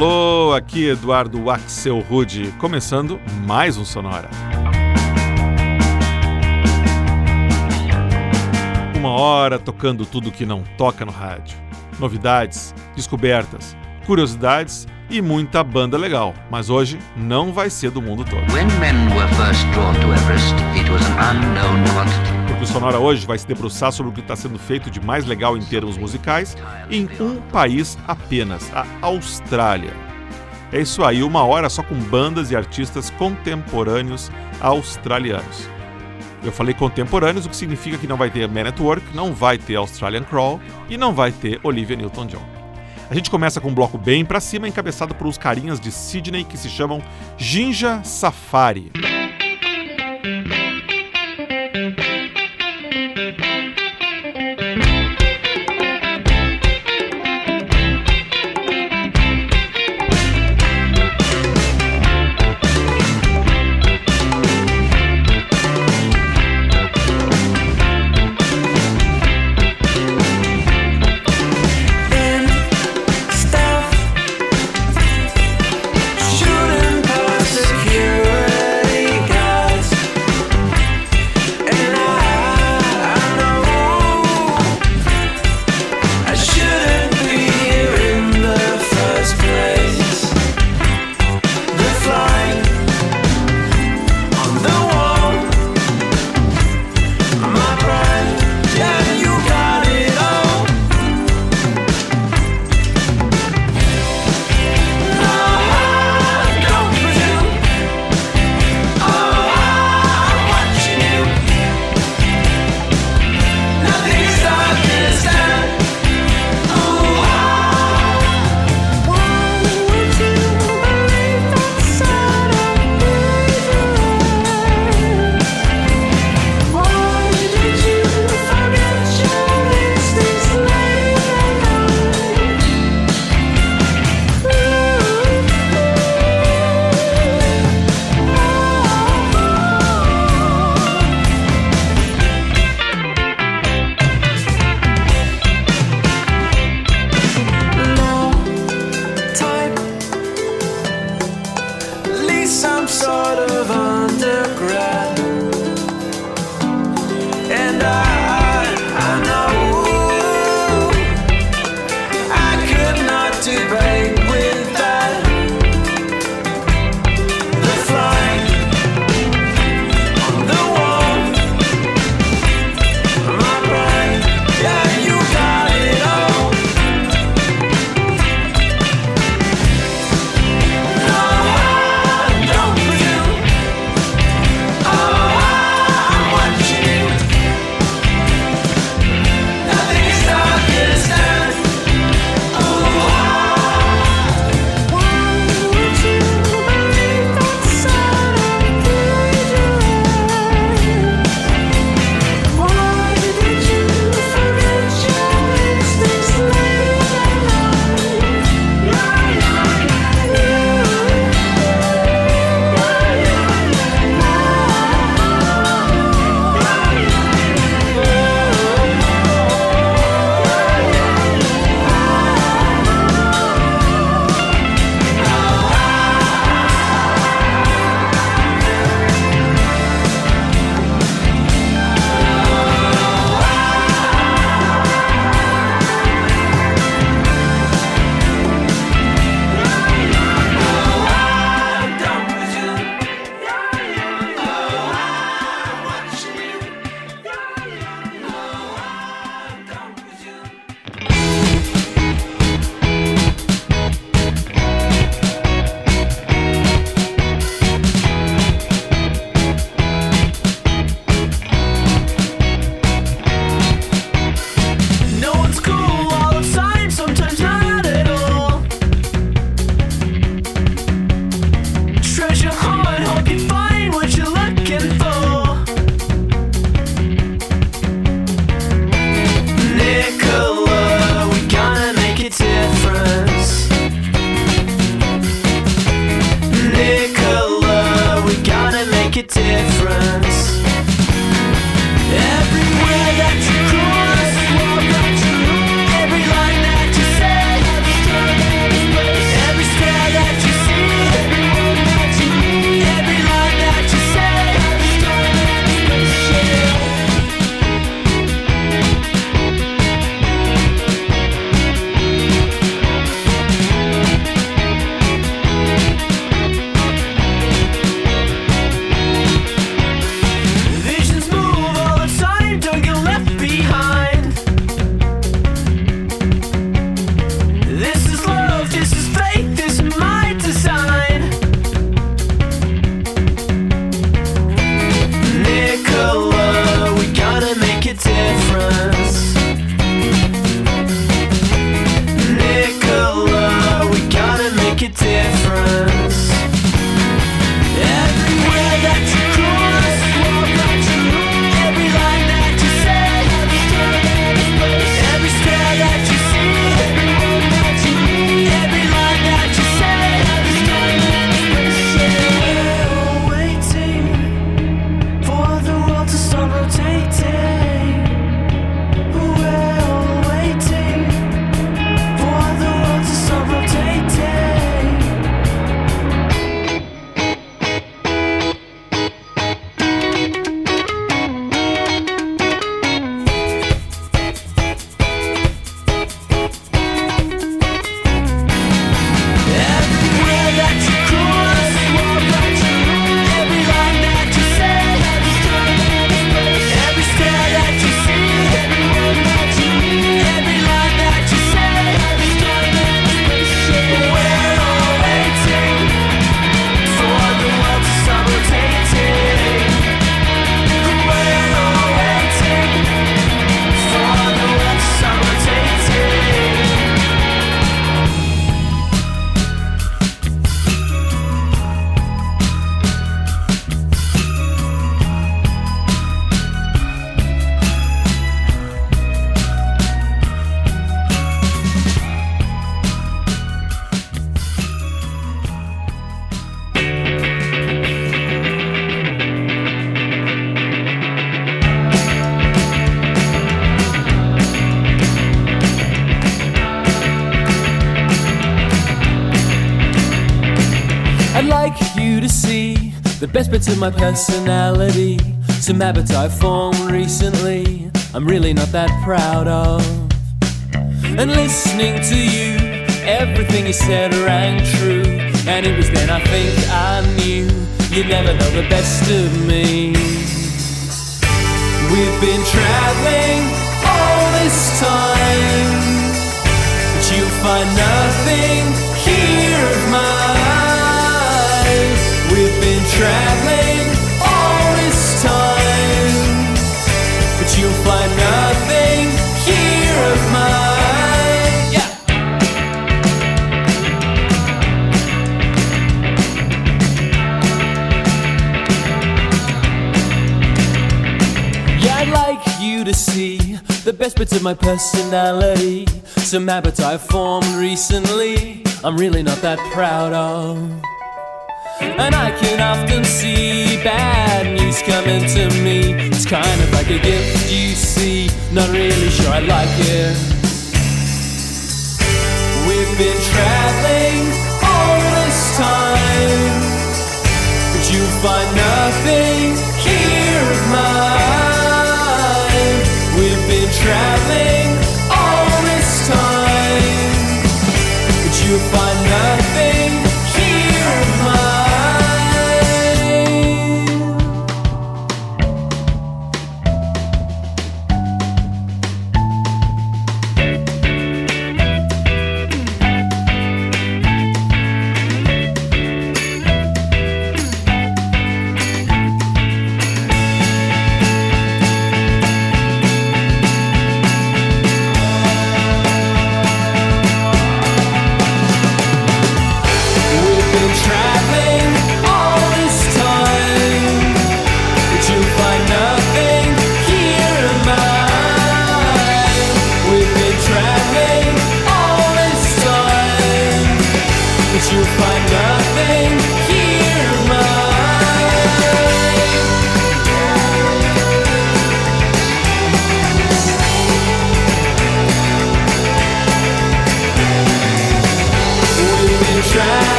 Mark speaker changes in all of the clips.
Speaker 1: Alô, aqui Eduardo Axel Rude, começando mais um Sonora. Uma hora tocando tudo que não toca no rádio. Novidades, descobertas, curiosidades e muita banda legal. Mas hoje não vai ser do mundo todo. Sonora hoje vai se debruçar sobre o que está sendo feito de mais legal em termos musicais em um país apenas, a Austrália. É isso aí, uma hora só com bandas e artistas contemporâneos australianos. Eu falei contemporâneos, o que significa que não vai ter Man at Work, não vai ter Australian Crawl e não vai ter Olivia Newton-John. A gente começa com um bloco bem para cima, encabeçado por uns carinhas de Sydney que se chamam Jinja Safari.
Speaker 2: my personality. Some habits I formed recently, I'm really not that proud of. And listening to you, everything you said rang true. And it was then I think I knew you'd never know the best of me. We've been traveling all this time, but you find nothing the best bits of my personality. Some habits I've formed recently, I'm really not that proud of. And I can often see bad news coming to me. It's kind of like a gift you see, not really sure I like it. We've been traveling all this time, but you find nothing. traveling all this time, but you find nothing.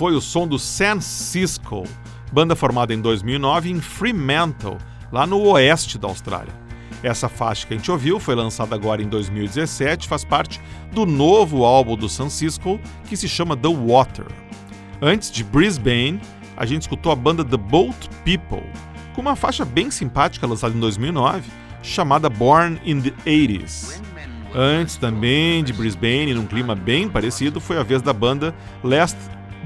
Speaker 3: Foi o som do San Cisco, banda formada em 2009 em Fremantle, lá no oeste da Austrália. Essa faixa que a gente ouviu foi lançada agora em 2017, faz parte do novo álbum do San Cisco, que se chama The Water. Antes de Brisbane, a gente escutou a banda The Boat People, com uma faixa bem simpática lançada em 2009, chamada Born in the 80s. Antes também de Brisbane, num clima bem parecido, foi a vez da banda Last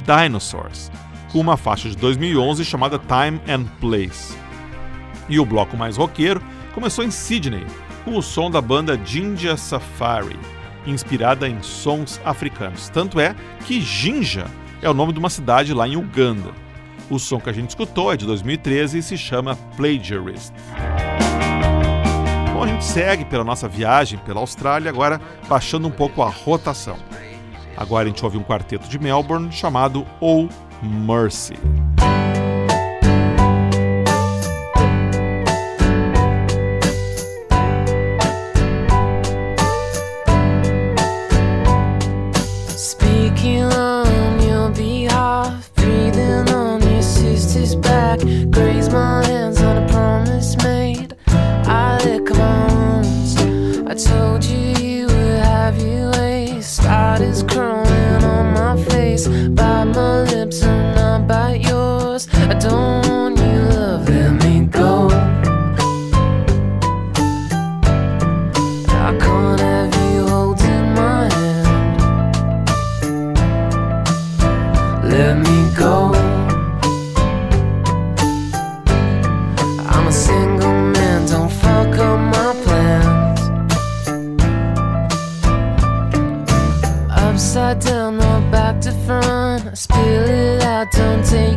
Speaker 3: Dinosaurs, com uma faixa de 2011 chamada Time and Place. E o bloco mais roqueiro começou em Sydney, com o som da banda Jinja Safari, inspirada em sons africanos. Tanto é que Jinja é o nome de uma cidade lá em Uganda. O som que a gente escutou é de 2013 e se chama Plagiarist. Bom, a gente segue pela nossa viagem pela Austrália, agora baixando um pouco a rotação. Agora a gente ouve um quarteto de Melbourne chamado Oh Mercy.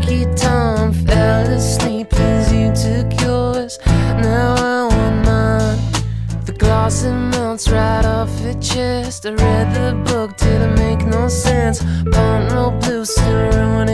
Speaker 4: lucky time fell asleep as you took yours. Now I want mine. The
Speaker 3: gloss it melts right off your chest. I read the book, didn't make no sense. Bone no blue, still ruined.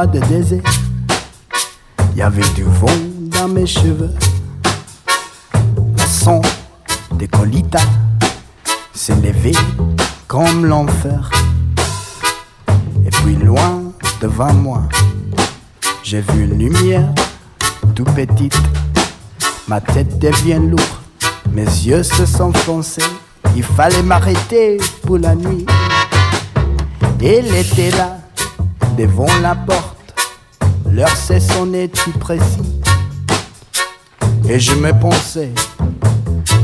Speaker 4: Noire de désert, il y avait du vent dans mes cheveux. Le son des colitas s'est comme l'enfer. Et puis loin devant moi, j'ai vu une lumière tout petite. Ma tête devient lourde, mes yeux se sont foncés. Il fallait m'arrêter pour la nuit. Elle était là, devant la porte. L'heure s'est sonnée tout précis. Et je me pensais,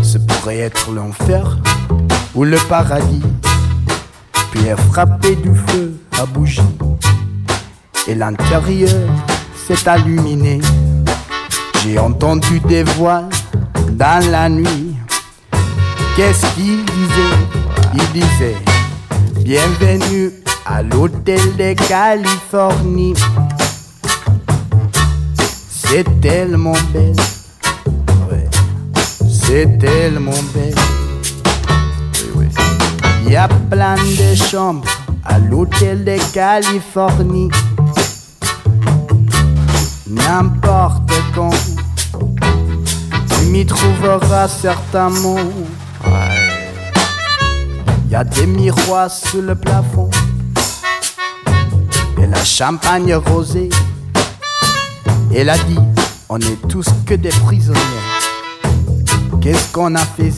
Speaker 4: ce pourrait être l'enfer ou le paradis. Puis elle frappé du feu à bougie. Et l'intérieur s'est illuminé. J'ai entendu des voix dans la nuit. Qu'est-ce qu'il disait? Il disait Bienvenue à l'hôtel de Californie. C'est tellement belle. Ouais. C'est tellement belle. Oui, oui. Y a plein de chambres à l'hôtel de Californie. N'importe quand, tu m'y trouveras certainement. Il y a des miroirs sous le plafond et la champagne rosée. Elle a dit, on est tous que des prisonniers. Qu'est-ce qu'on a fait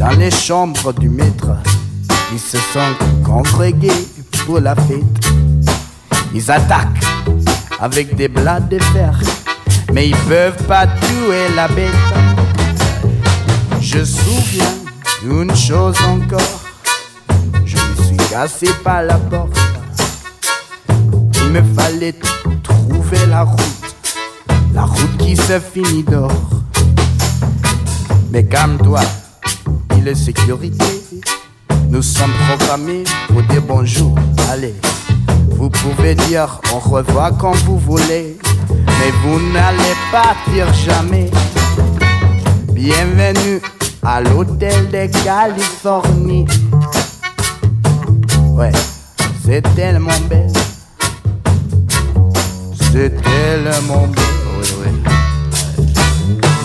Speaker 4: Dans les chambres du maître, ils se sont congrégés pour la fête. Ils attaquent avec des blagues de fer, mais ils peuvent pas tuer la bête. Je souviens d'une chose encore, je me suis cassé par la porte. Il me fallait la route, la route qui se finit d'or. Mais calme-toi, il est sécurité. Nous sommes programmés pour dire bonjour. Allez, vous pouvez dire au revoir quand vous voulez, mais vous n'allez pas dire jamais. Bienvenue à l'hôtel de Californie. Ouais, c'est tellement belle. C'est tellement beau, oui, oui.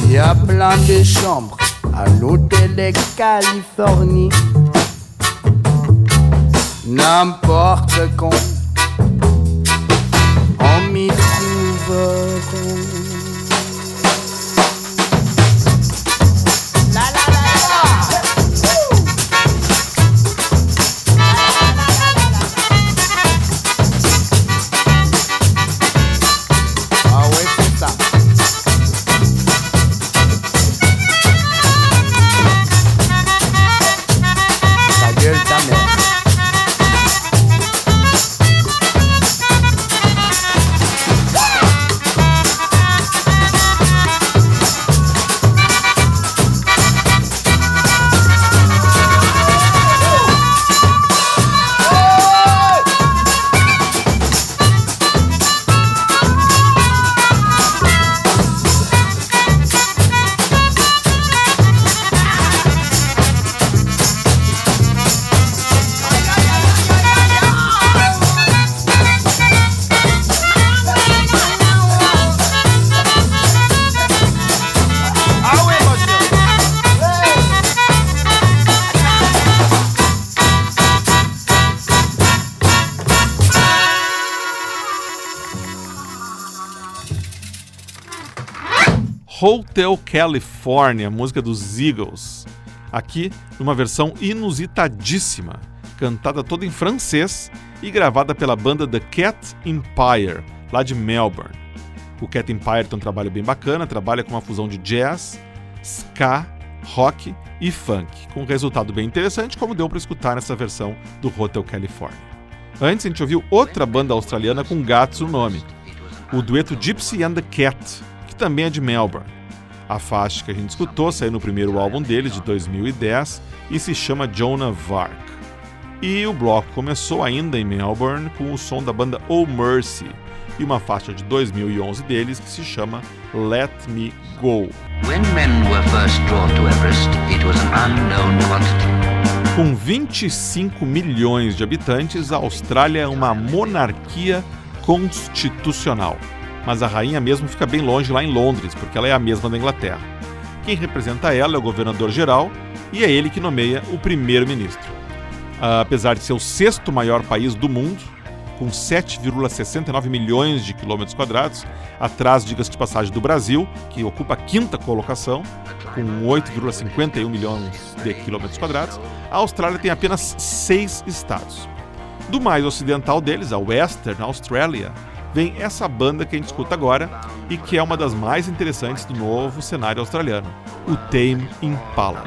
Speaker 4: Il y a plein de chambres à l'hôtel de Californie. N'importe quand, on m'y trouve.
Speaker 1: Hotel California, música dos Eagles. Aqui numa versão inusitadíssima, cantada toda em francês e gravada pela banda The Cat Empire, lá de Melbourne. O Cat Empire tem um trabalho bem bacana, trabalha com uma fusão de jazz, ska, rock e funk, com um resultado bem interessante, como deu para escutar nessa versão do Hotel California. Antes a gente ouviu outra banda australiana com gatos no nome, o dueto Gypsy and the Cat, também é de Melbourne. A faixa que a gente escutou saiu no primeiro álbum deles, de 2010, e se chama Jonah Vark. E o bloco começou ainda em Melbourne com o som da banda Oh Mercy e uma faixa de 2011 deles que se chama Let Me Go. Com 25 milhões de habitantes, a Austrália é uma monarquia constitucional mas a rainha mesmo fica bem longe lá em Londres, porque ela é a mesma da Inglaterra. Quem representa ela é o governador-geral e é ele que nomeia o primeiro-ministro. Apesar de ser o sexto maior país do mundo, com 7,69 milhões de quilômetros quadrados, atrás, diga-se de passagem, do Brasil, que ocupa a quinta colocação, com 8,51 milhões de quilômetros quadrados, a Austrália tem apenas seis estados. Do mais ocidental deles, a Western Australia, vem essa banda que a gente escuta agora e que é uma das mais interessantes do novo cenário australiano, o Tame Impala.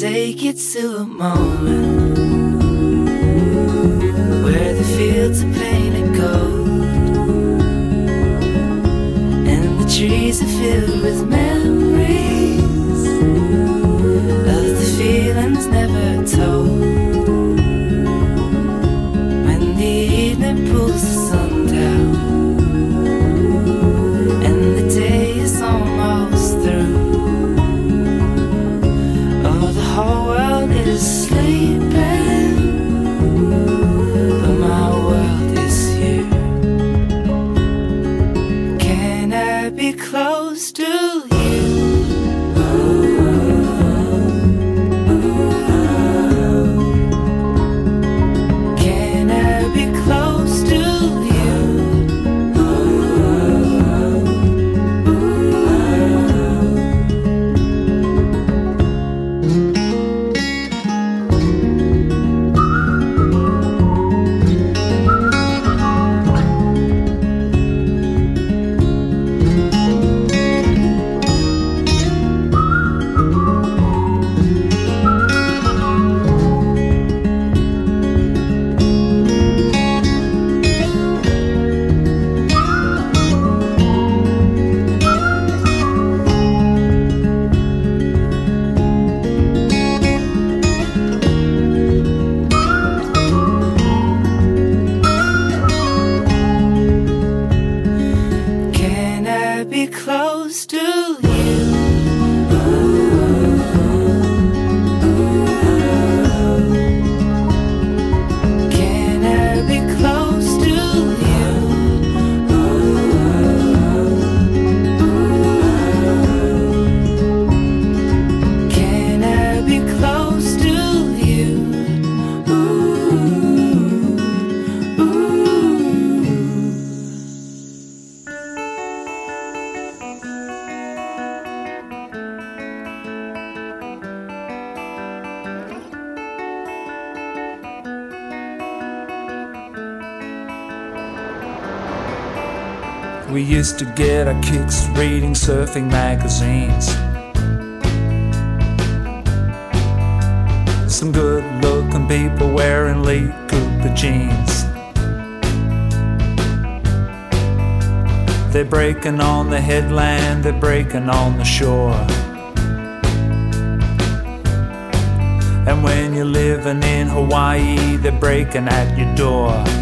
Speaker 5: Take it to a moment where the fields are painted gold and the trees are filled with memories of the feelings never told? Close to you?
Speaker 6: Used to get our kicks reading surfing magazines. Some good looking people wearing Lee Cooper jeans. They're breaking on the headland, they're breaking on the shore. And when you're living in Hawaii, they're breaking at your door.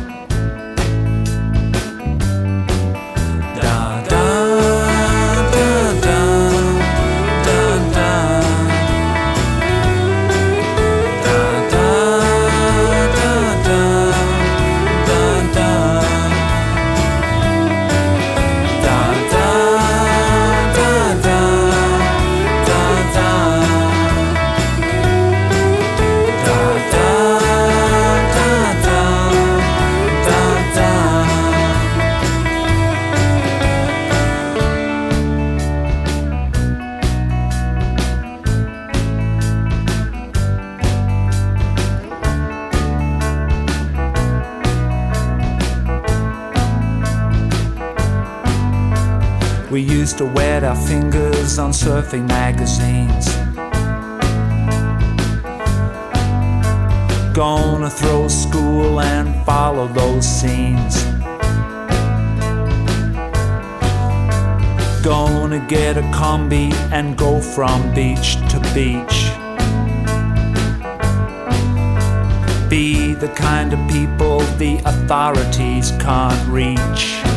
Speaker 6: To wet our fingers on surfing magazines. Gonna throw school and follow those scenes. Gonna get a combi and go from beach to beach. be the kind of people the authorities can't reach.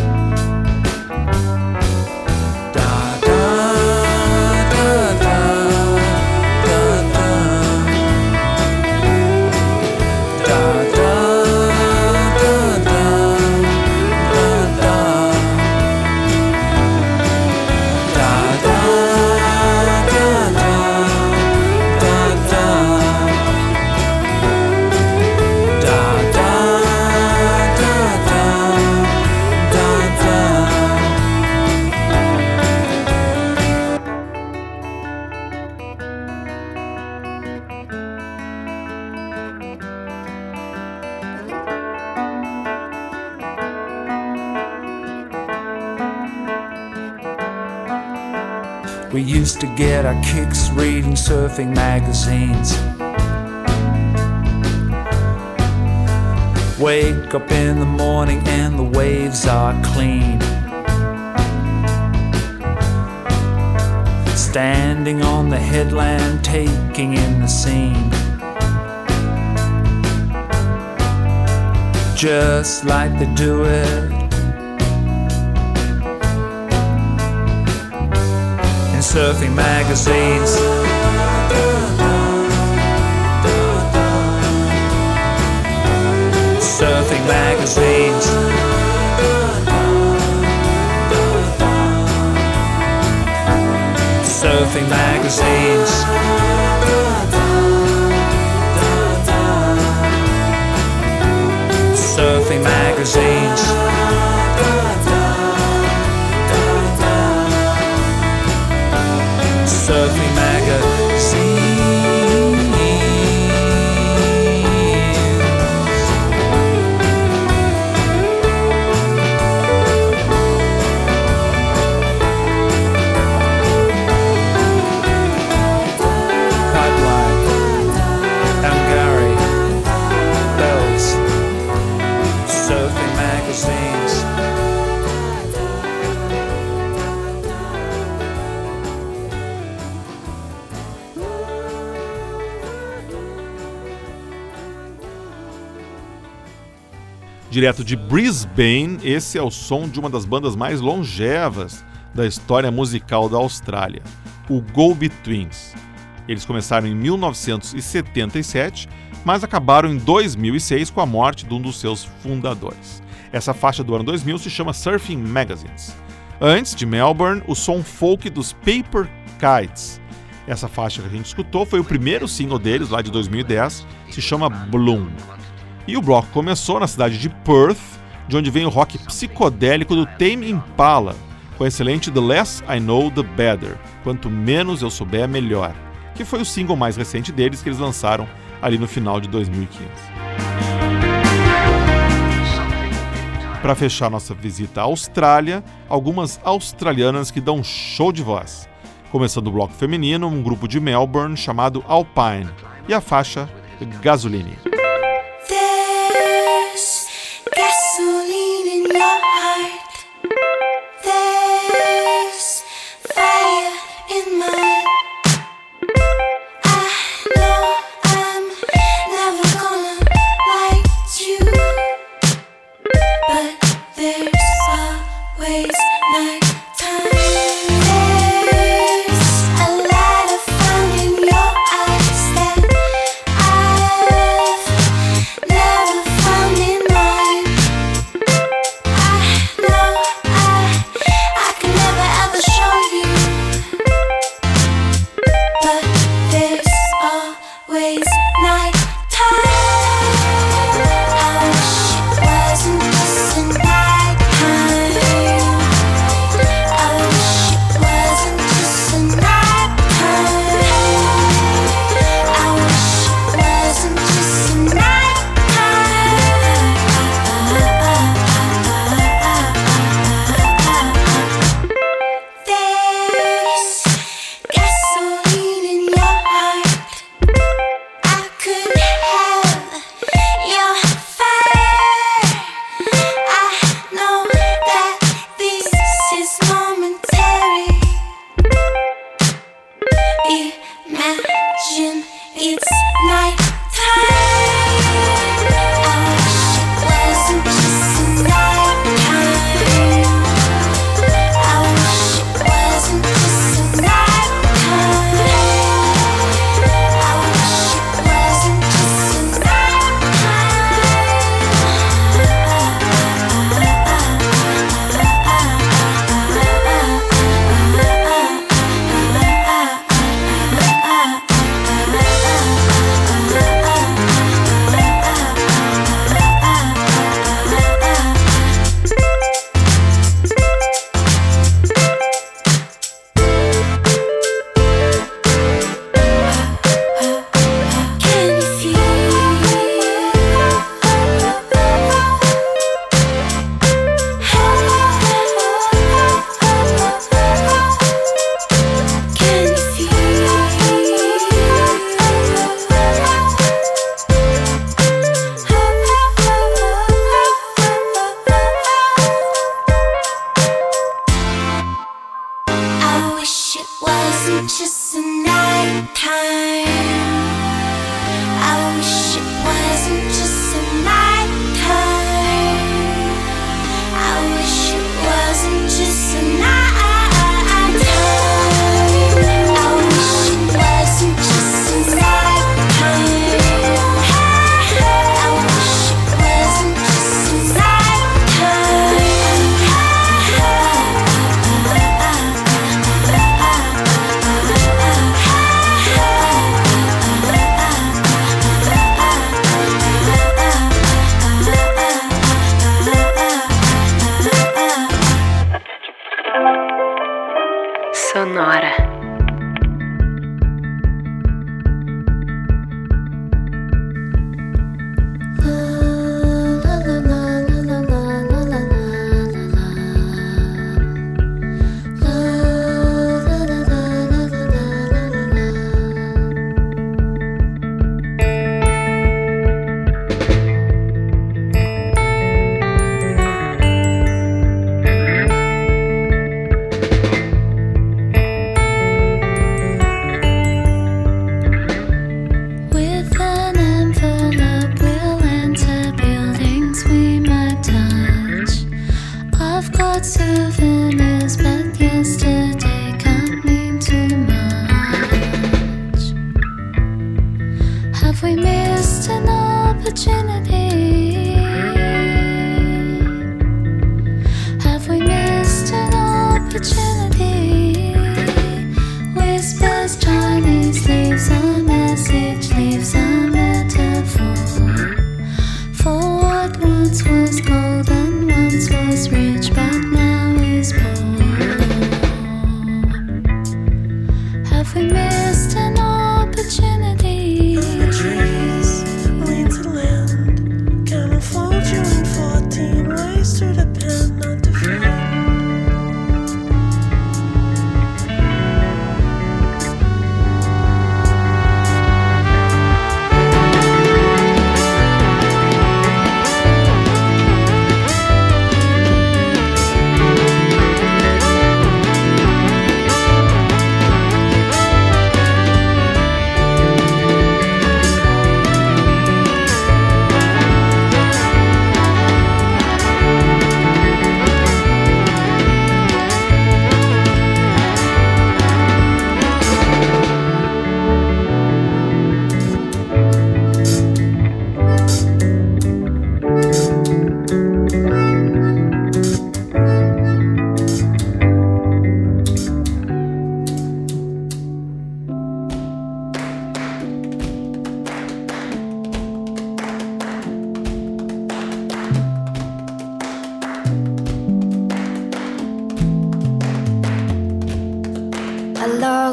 Speaker 6: To get our kicks reading surfing magazines. Wake up in the morning and the waves are clean. Standing on the headland, taking in the scene. Just like they do it surfing magazines. surfing magazines. Surfing magazines. Surfing magazines. Surfing
Speaker 1: Direto de Brisbane, esse é o som de uma das bandas mais longevas da história musical da Austrália, o Go Betweens. Eles começaram em 1977, mas acabaram em 2006 com a morte de um dos seus fundadores. Essa faixa do ano 2000 se chama Surfing Magazines. Antes de Melbourne, o som folk dos Paper Kites. Essa faixa que a gente escutou foi o primeiro single deles, lá de 2010, se chama Bloom. E o bloco começou na cidade de Perth, de onde vem o rock psicodélico do Tame Impala, com o excelente The Less I Know The Better, quanto menos eu souber, melhor, que foi o single mais recente deles que eles lançaram ali no final de 2015. Para fechar nossa visita à Austrália, algumas australianas que dão show de voz. Começando o bloco feminino, um grupo de Melbourne chamado Alpine e a faixa Gasoline.
Speaker 7: Gasoline in your heart. There's fire in mine. I know I'm never gonna like you, but there's always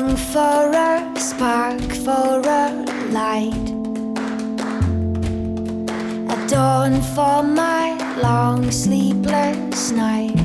Speaker 7: long for a spark, for a light. A dawn for my long sleepless night.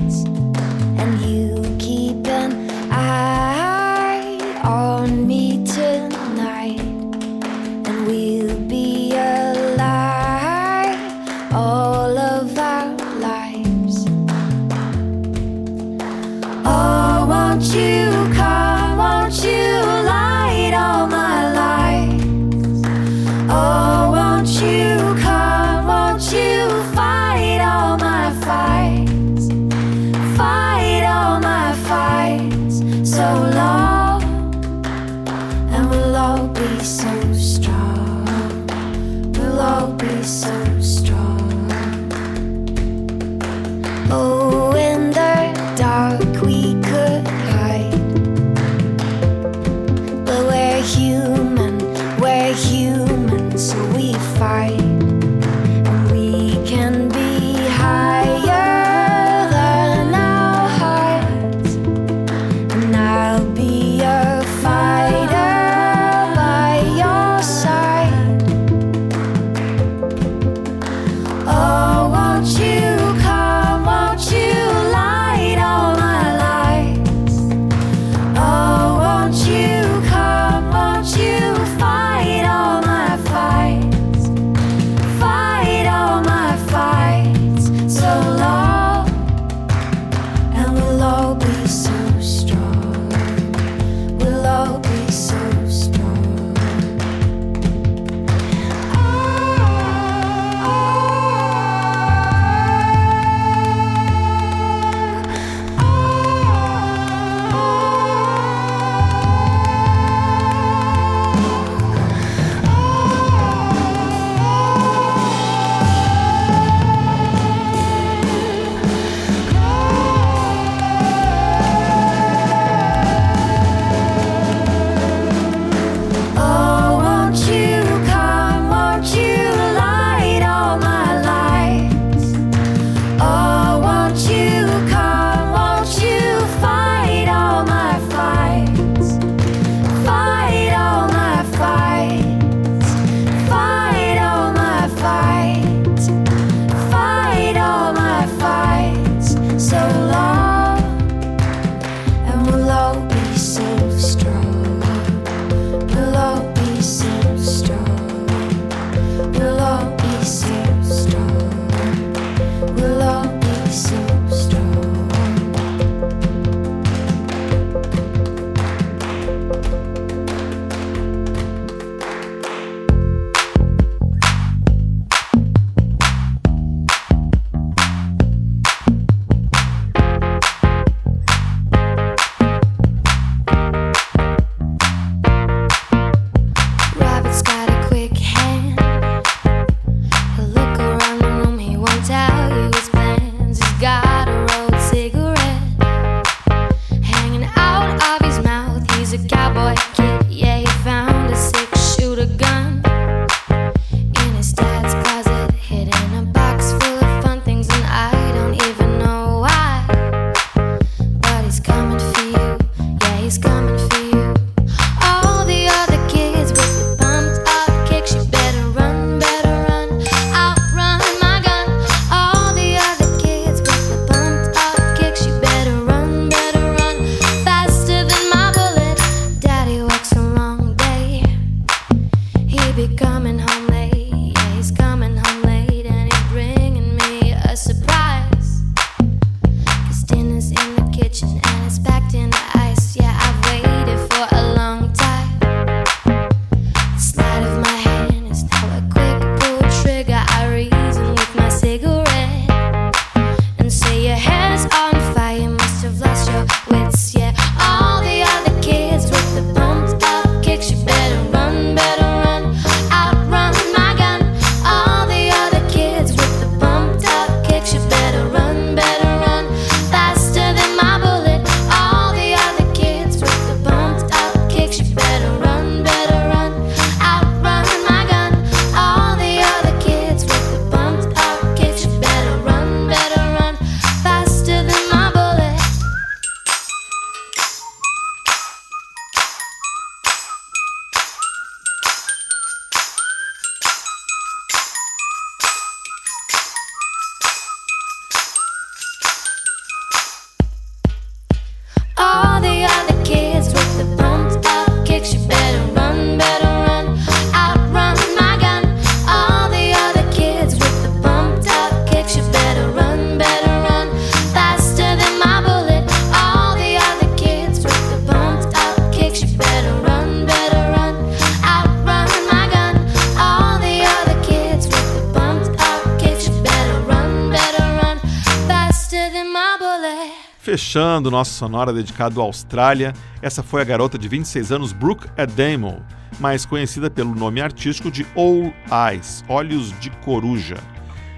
Speaker 1: Fechando nosso sonora dedicado à Austrália, essa foi a garota de 26 anos Brooke Adamo, mais conhecida pelo nome artístico de All Eyes, Olhos de Coruja,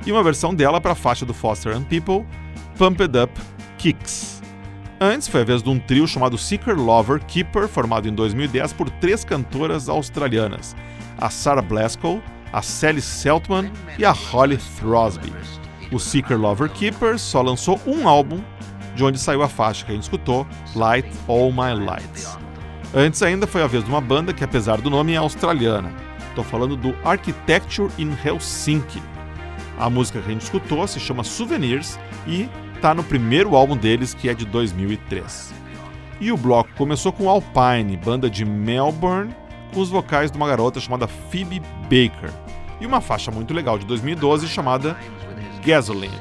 Speaker 1: e uma versão dela para a faixa do Foster and People, Pump It Up Kicks. Antes foi a vez de um trio chamado Seeker Lover Keeper, formado em 2010 por três cantoras australianas, a Sarah Blaskow, a Sally Seltman e a Holly Throsby. O Seeker Lover Keeper só lançou um álbum, de onde saiu a faixa que a gente escutou, Light All My Lights. Antes ainda foi a vez de uma banda que, apesar do nome, é australiana. Estou falando do Architecture in Helsinki. A música que a gente escutou se chama Souvenirs e está no primeiro álbum deles, que é de 2003. E o bloco começou com Alpine, banda de Melbourne, com os vocais de uma garota chamada Phoebe Baker, e uma faixa muito legal de 2012 chamada Gasoline.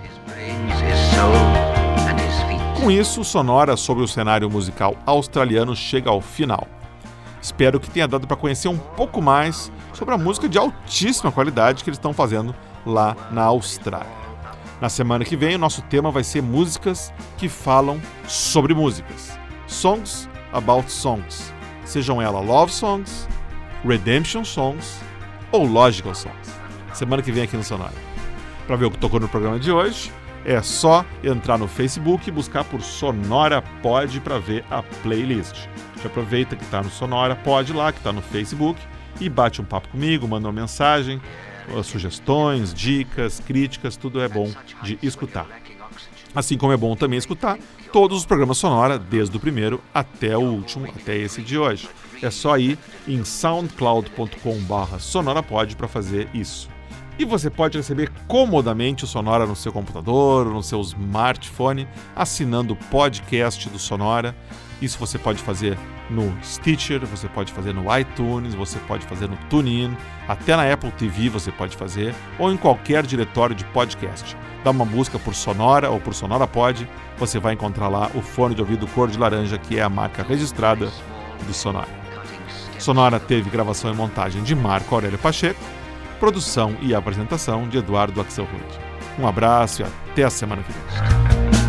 Speaker 1: Com isso, Sonora sobre o cenário musical australiano chega ao final. Espero que tenha dado para conhecer um pouco mais sobre a música de altíssima qualidade que eles estão fazendo lá na Austrália. Na semana que vem, o nosso tema vai ser músicas que falam sobre músicas. Songs about songs. Sejam elas love songs, redemption songs ou logical songs. Semana que vem aqui no Sonora. Para ver o que tocou no programa de hoje, é só entrar no Facebook e buscar por Sonora Pod para ver a playlist. Já aproveita que está no Sonora Pod lá, que está no Facebook, e bate um papo comigo, manda uma mensagem, sugestões, dicas, críticas, tudo é bom de escutar. Assim como é bom também escutar todos os programas Sonora, desde o primeiro até o último, até esse de hoje. É só ir em soundcloud.com/sonorapod para fazer isso. E você pode receber comodamente o Sonora no seu computador, no seu smartphone, assinando o podcast do Sonora. Isso você pode fazer no Stitcher, você pode fazer no iTunes, você pode fazer no TuneIn, até na Apple TV você pode fazer, ou em qualquer diretório de podcast. Dá uma busca por Sonora ou por Sonora Pod, você vai encontrar lá o fone de ouvido cor de laranja, que é a marca registrada do Sonora. Sonora teve gravação e montagem de Marco Aurélio Pacheco, produção e apresentação de Eduardo Axelrod. Um abraço e até a semana que vem.